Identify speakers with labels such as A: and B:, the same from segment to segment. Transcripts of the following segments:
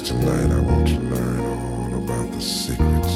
A: tonight. I want to learn all about the secrets.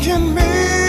B: can me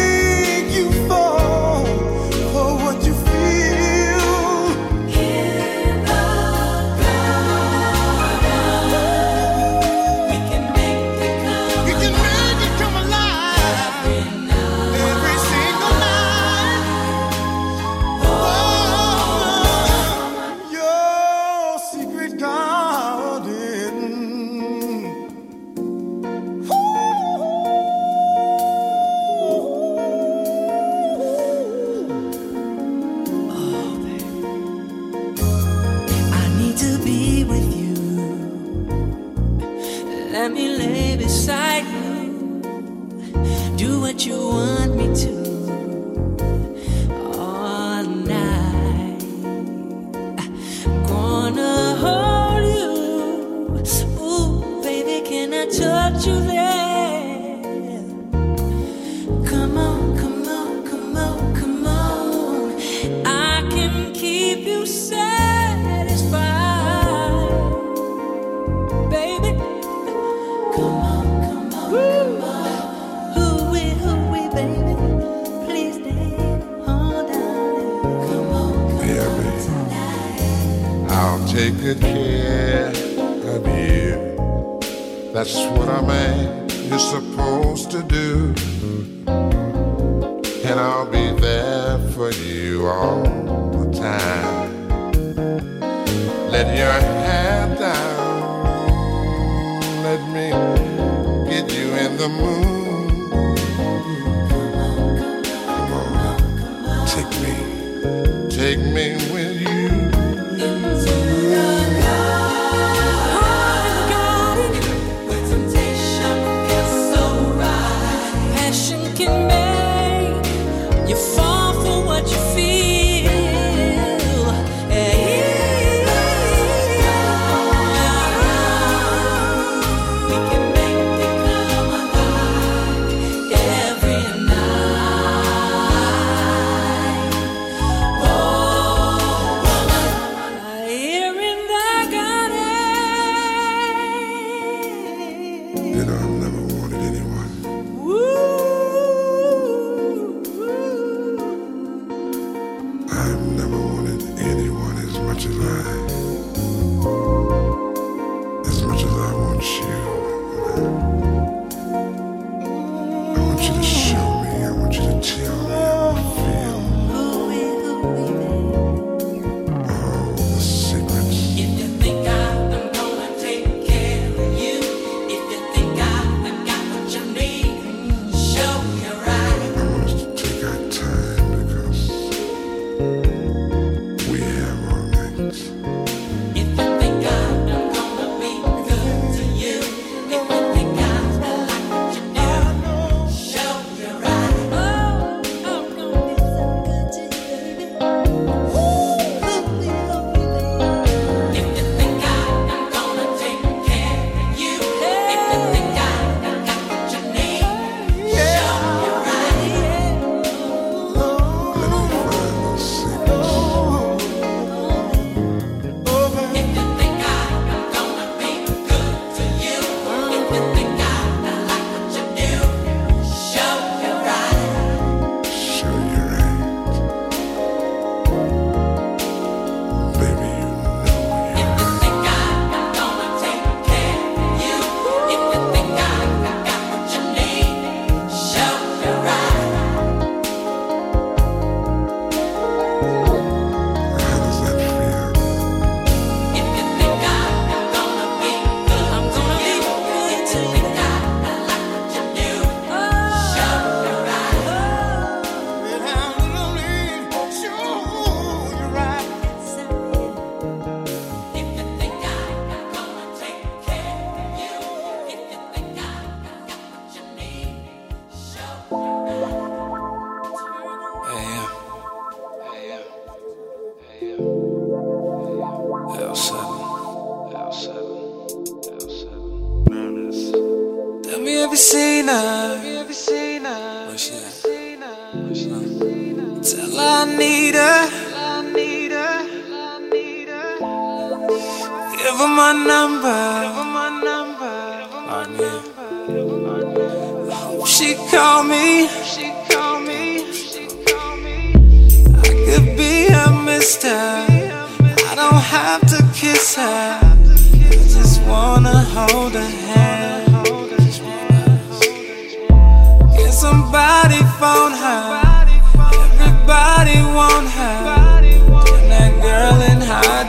A: Let your hair down. Let me get you in the mood. Come on,
B: come on, come on, Take me,
A: take
C: me Give her my number. Alright, man. She call me. She called me. She call me. I could be a mister. I don't have to kiss her. I just wanna hold her hand. Can somebody phone her? Everybody want her. And that girl in high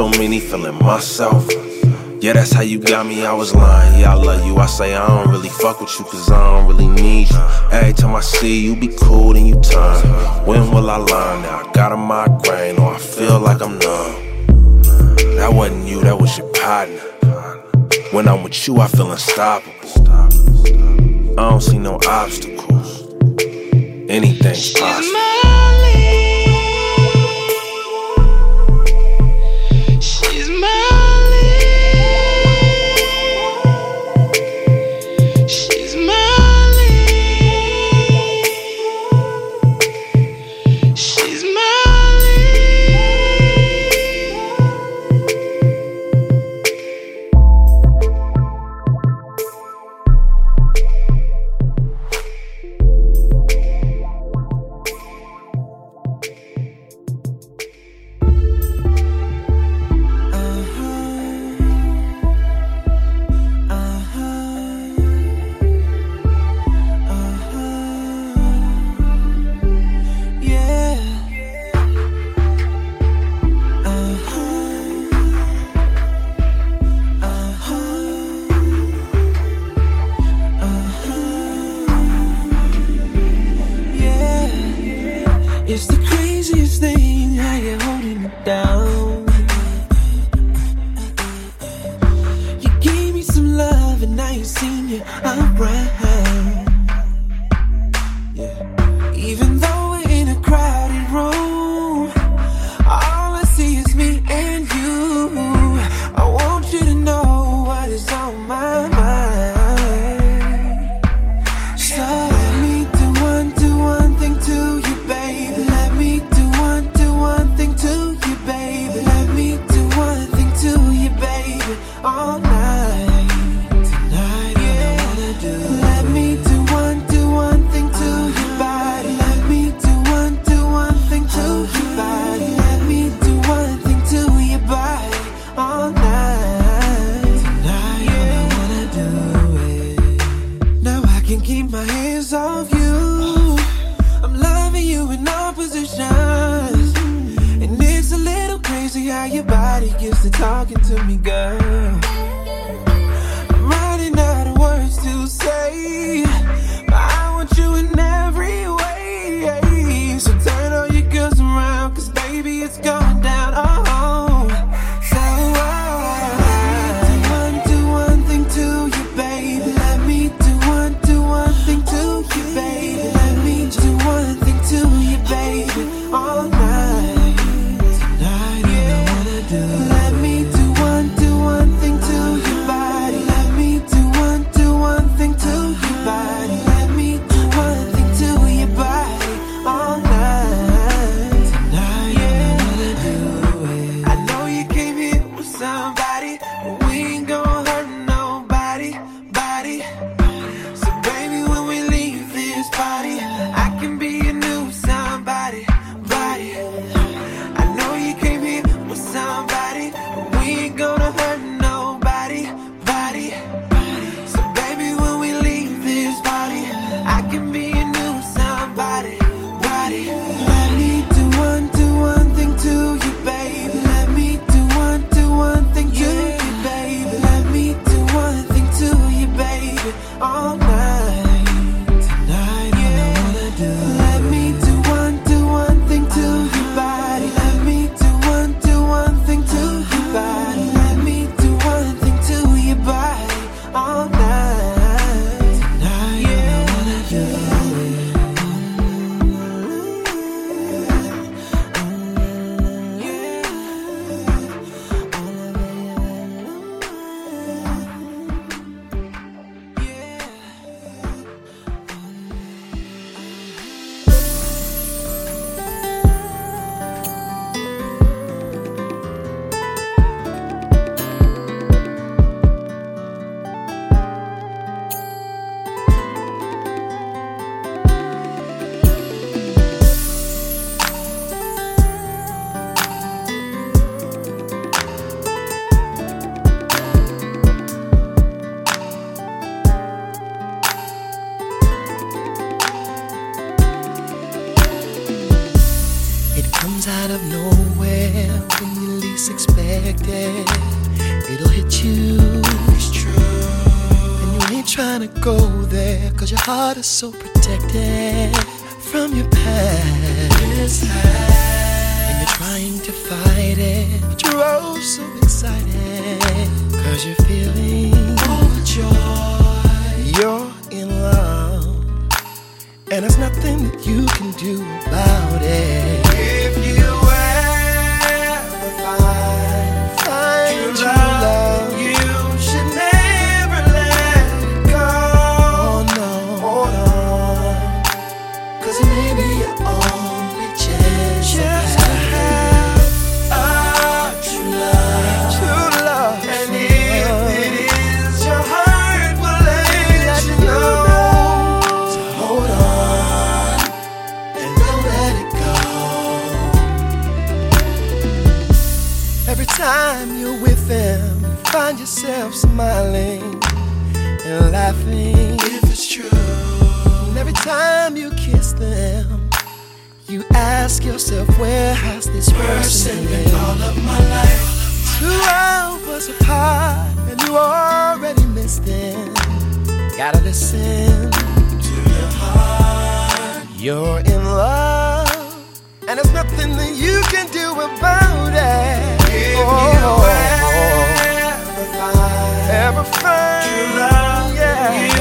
D: so many, feeling myself. Yeah, that's how you got me, I was lying. Yeah, I love you. I say I don't really fuck with you, cause I don't really need you. Every time I see you, be cool and you turn. When will I learn Now I got a migraine or I feel like I'm numb? That wasn't you, that was your partner. When I'm with you, I feel unstoppable. I don't see no obstacles. Anything's possible.
C: your body
D: gets to talking to me, girl. so
E: protected. Cause it may your only chance.
D: Yeah. To have a ah, true love.
E: Love.
D: And if it is, your heart will let you know. So hold on and don't let it go.
E: Every time you're with them, find yourself smiling and laughing every time you kiss them, you ask yourself, where has this person, been
D: all of my life?
E: Two hours apart, and you already missed them. Gotta listen
D: to your heart.
E: You're in love, and there's nothing that you can do about it.
D: If
E: oh,
D: me. Oh, oh.
E: Ever find,
D: ever find true love? Yeah.
F: yeah.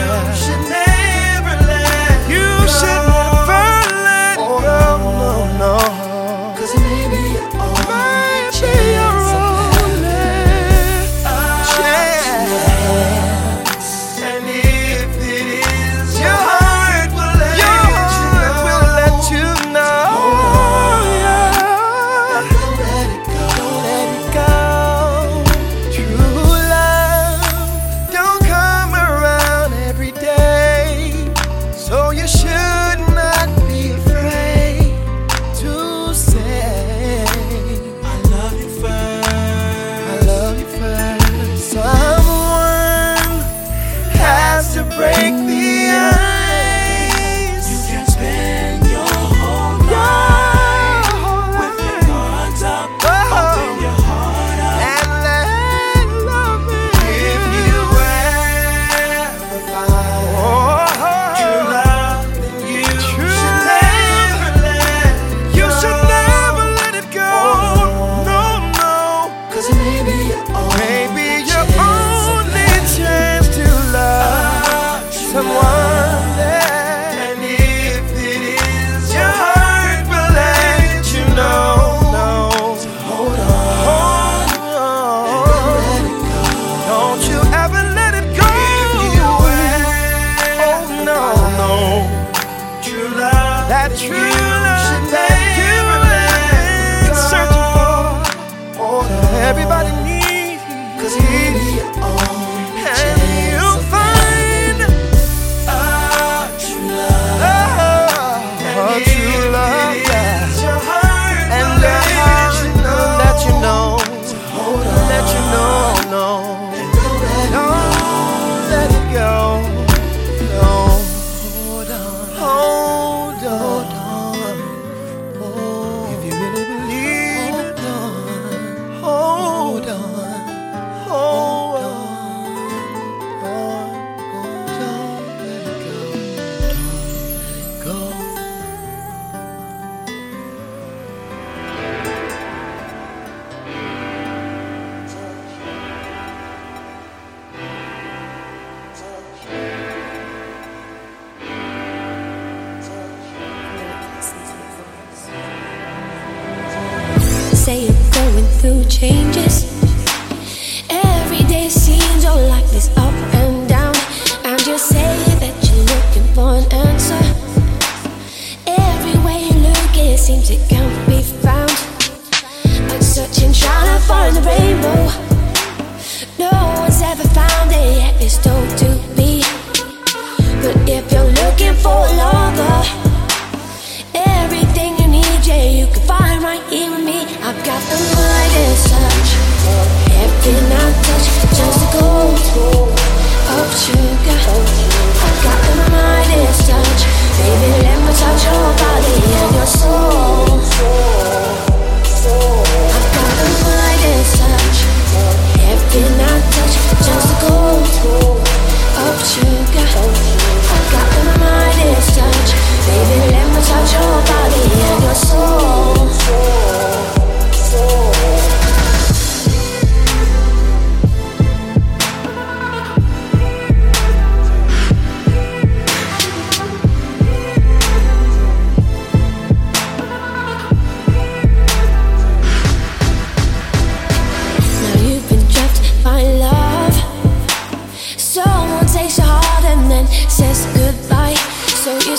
F: through changes.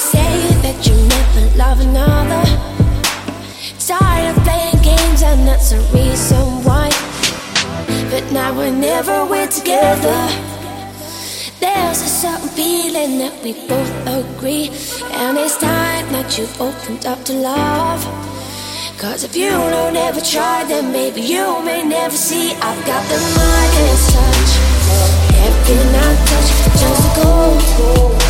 F: say that you never love another. Tired of playing games, and that's the reason why. But now, whenever we're together, there's a certain feeling that we both agree. And it's time that you've opened up to love. Cause if you don't ever try, then maybe you may never see. I've got the mind touch, everything I touch just to gold.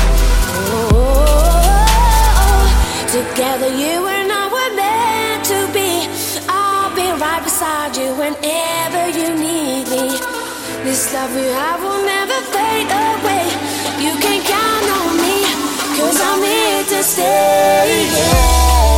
F: This love we have will never fade away. You can count on me, cause I'm here to stay. Yeah.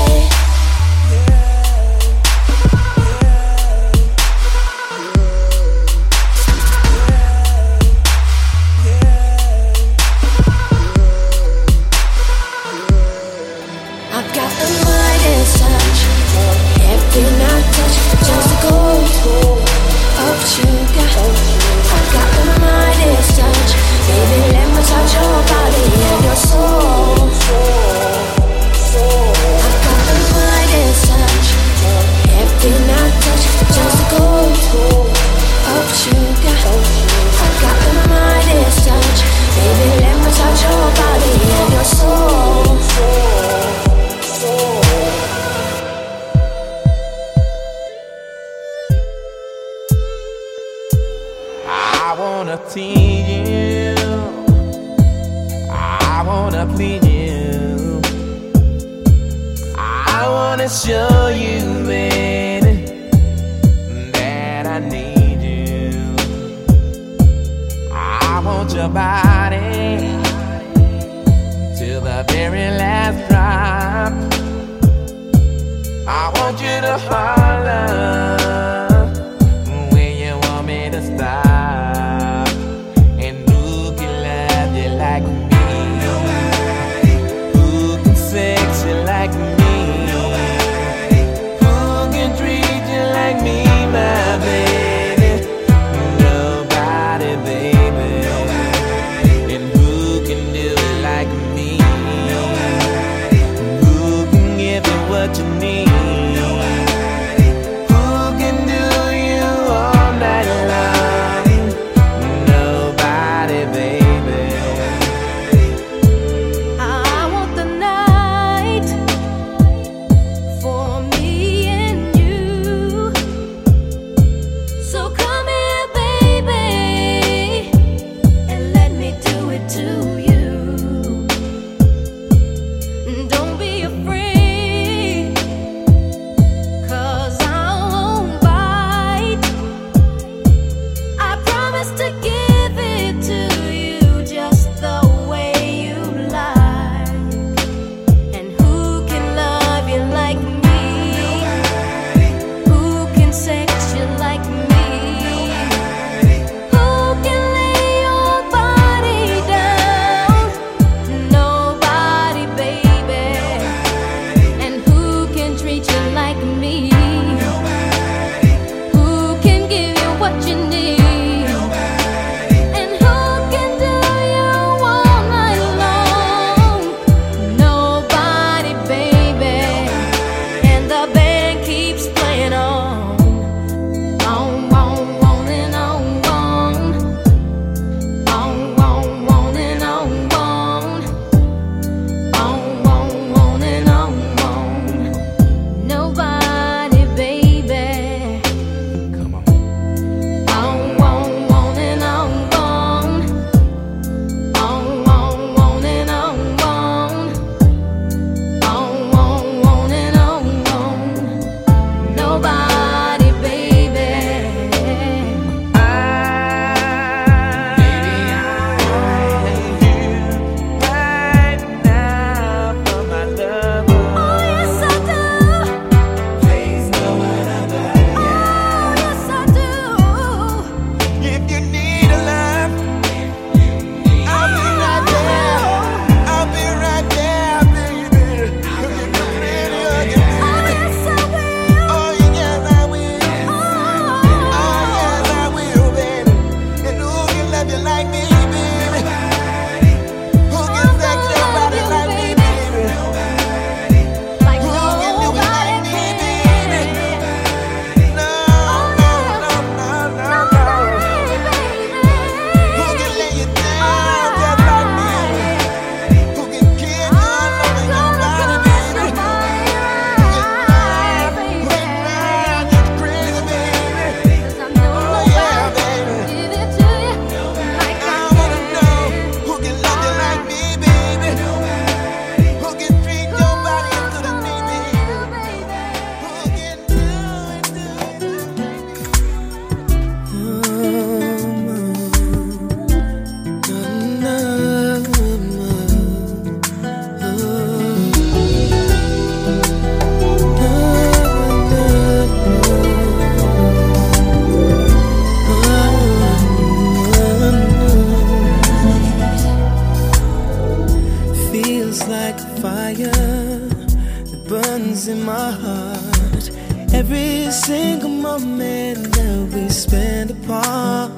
D: burns in my heart. Every
G: single moment that we spend apart.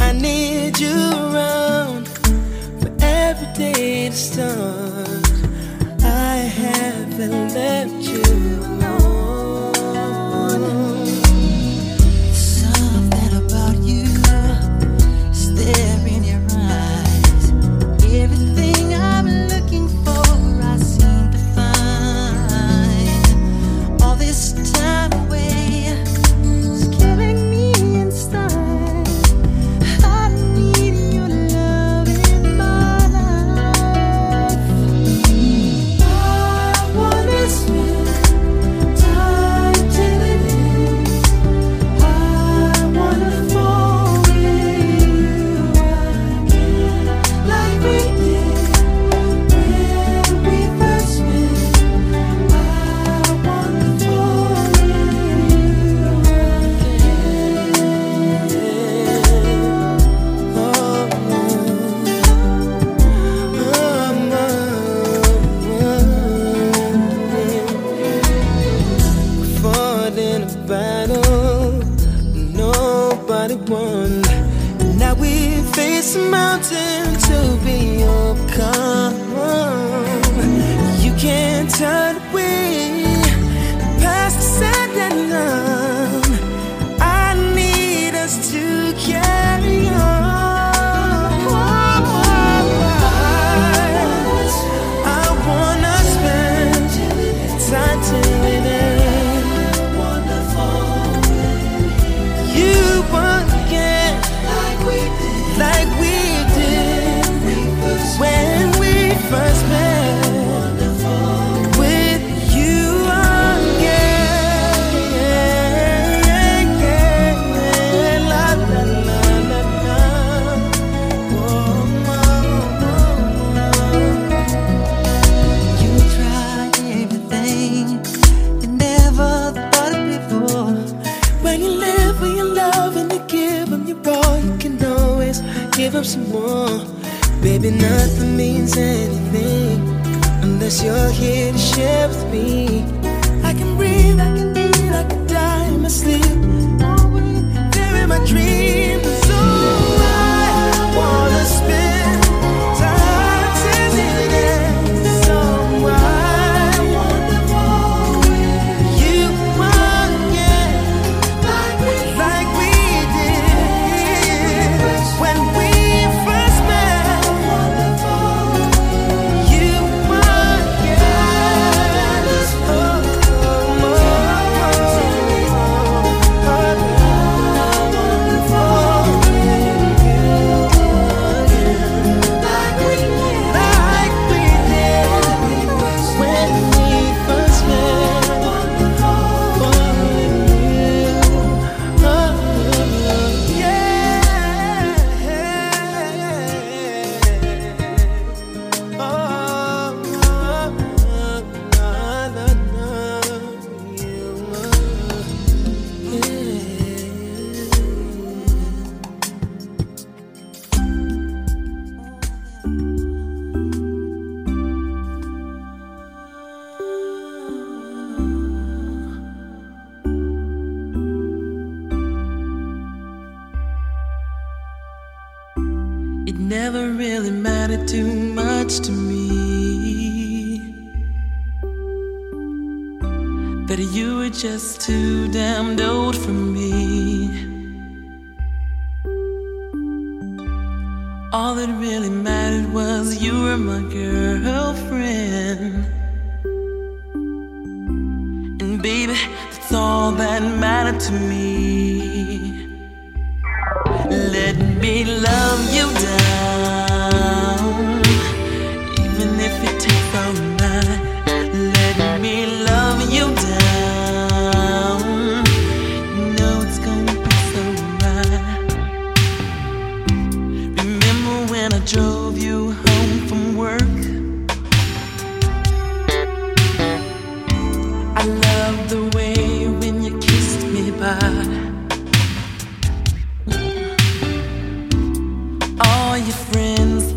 G: I need you
E: around for every day to start. I haven't left.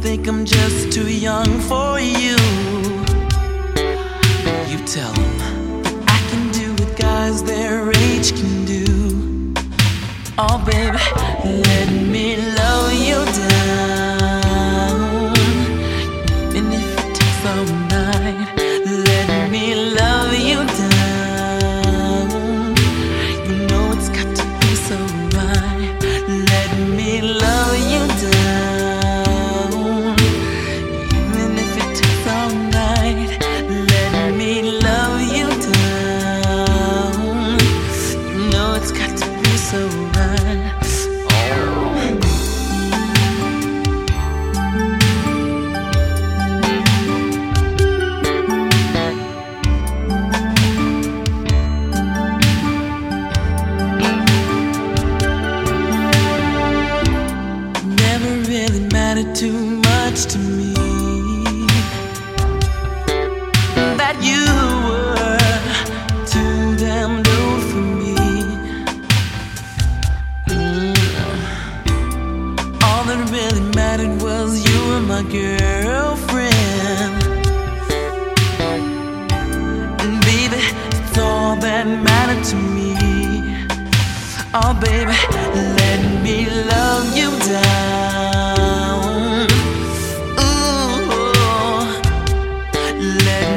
E: think I'm just too young for you. You tell them I can do what guys their age can do. Oh, baby, let me.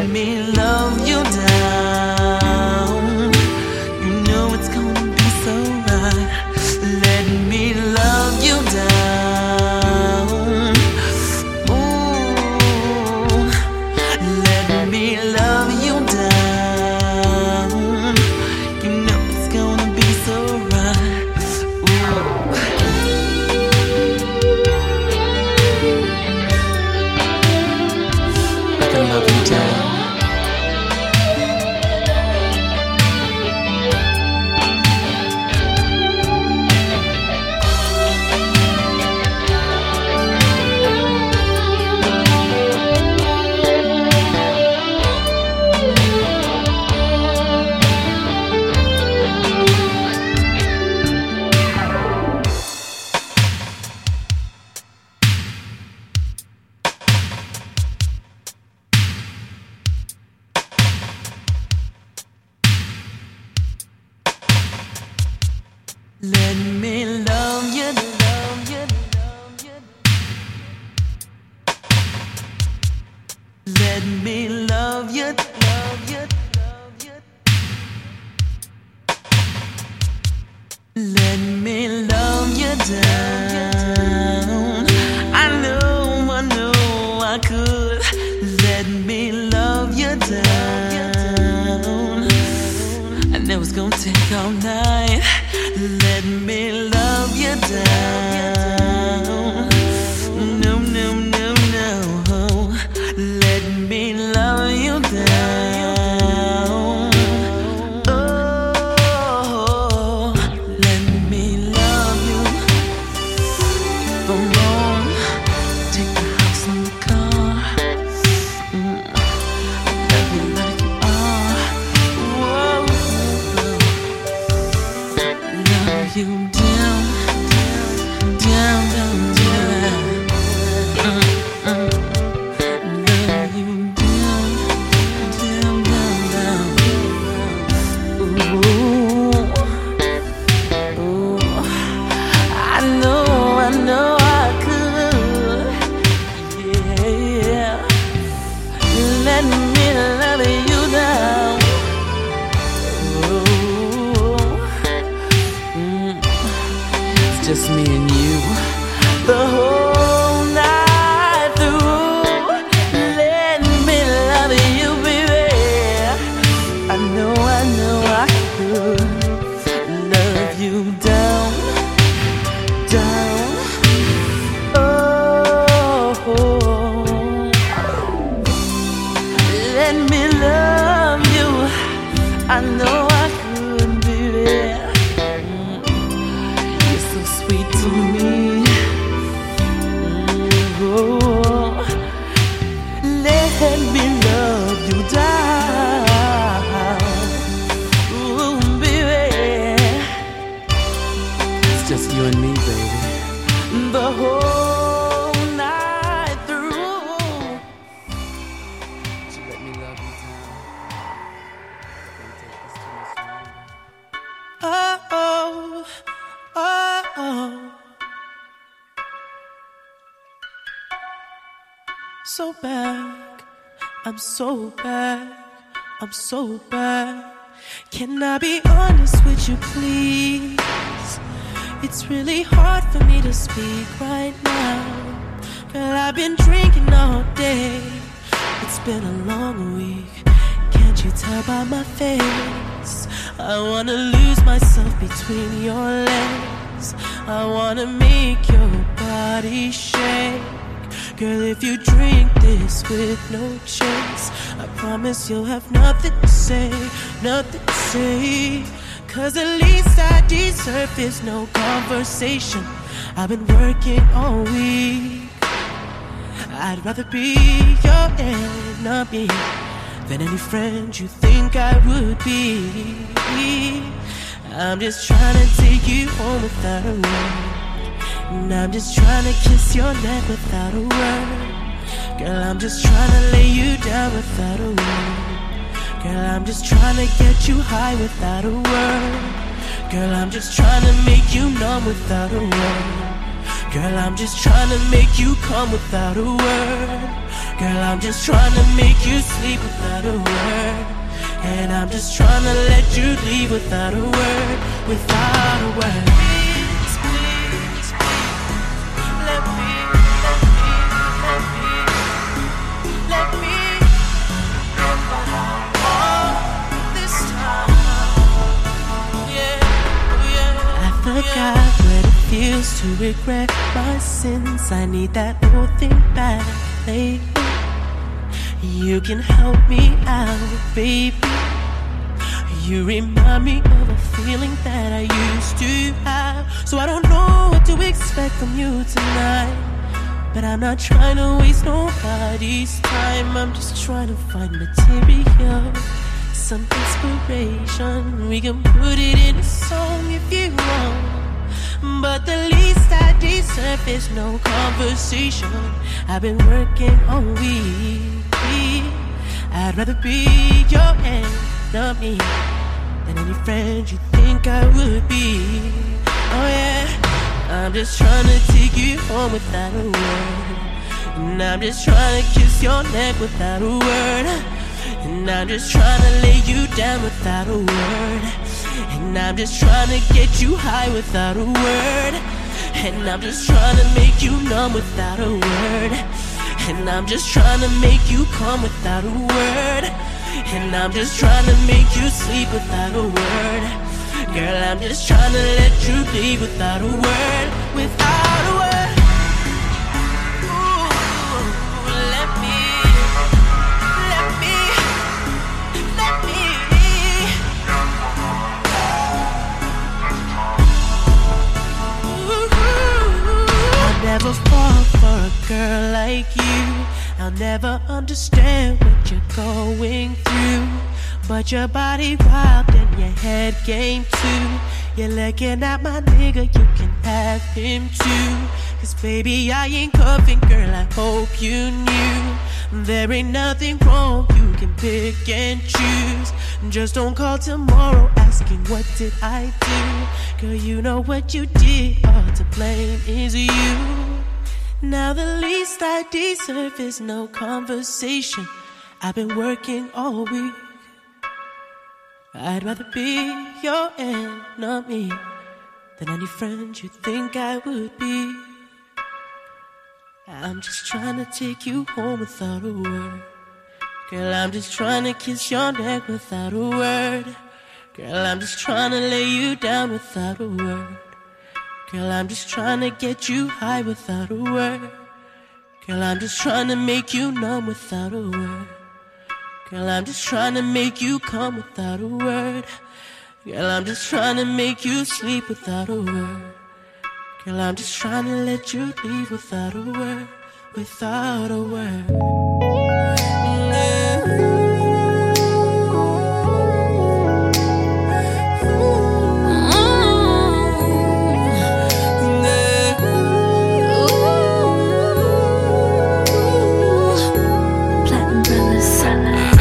E: me love you down. down.
H: back. I'm so back. I'm so back. Can I be honest with you, please? It's really hard for me to speak right now. Girl, I've been drinking all day. It's been a long week. Can't you tell by my face? I wanna lose myself between your legs. I wanna make your body shake. Girl, if you drink this with no chance, I promise you'll have nothing to say, nothing to say. Cause at least I deserve is no conversation. I've been working all week. I'd rather be your enemy than any friend you think I would be. I'm just trying to take you home without a word. And I'm just trying to kiss your neck without a word. Girl, I'm just trying to lay you down without a word. Girl, I'm just trying to get you high without a word. Girl, I'm just trying to make you numb without a word. Girl, I'm just trying to make you come without a word. Girl, I'm just trying to make you sleep without a word. And I'm just trying to let you leave without a word, without a word. I what it feels to regret my sins. I need that old thing back lately. You can help me out, baby. You remind me of a feeling that I used to have. So I don't know what to expect from you tonight. But I'm not trying to waste nobody's time. I'm just trying to find material, some inspiration. We can put it in a song if you want. But the least I deserve is no conversation. I've been working all week. I'd rather be your enemy than any friend you think I would be. Oh yeah, I'm just trying to take you home without a word. And I'm just trying to kiss your neck without a word. And I'm just trying to lay you down without a word. And I'm just trying to get you high without a word. And I'm just trying to make you numb without a word. And I'm just trying to make you come without a word. And I'm just trying to make you sleep without a word. Girl, I'm just trying to let you leave without a word. Without never fall for a girl like you. I'll never understand what you're going through. But your body wild and your head game too. You're looking at my nigga, you can have him too. Cause baby, I ain't cuffing, girl, I hope you knew. There ain't nothing wrong, you can pick and choose. Just don't call tomorrow asking what did I do. Girl, you know what you did, all to blame is you. Now the least I deserve is no conversation. I've been working all week. I'd rather be your enemy than any friend you think I would be. I'm just trying to take you home without a word. Girl, I'm just trying to kiss your neck without a word. Girl, I'm just trying to lay you down without a word. Girl, I'm just trying to get you high without a word. Girl, I'm just trying to make you numb without a word. Girl, I'm just trying to make you come without a word. Girl, I'm just trying to make you sleep without a word. Girl, I'm just trying to let you leave without a word, without a word.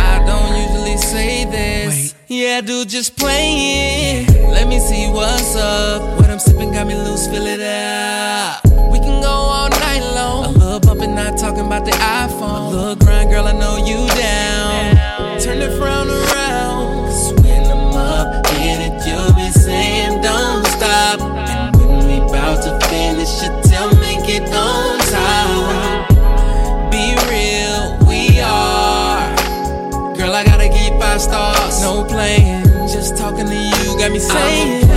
D: I don't usually say this. Yeah, I do just play it. Let me see what's up. What I'm sipping got me loose, fill it out. We can go all night long. A little bumping, not talking about the iPhone. Stars. No playing, just talking to you got me saying.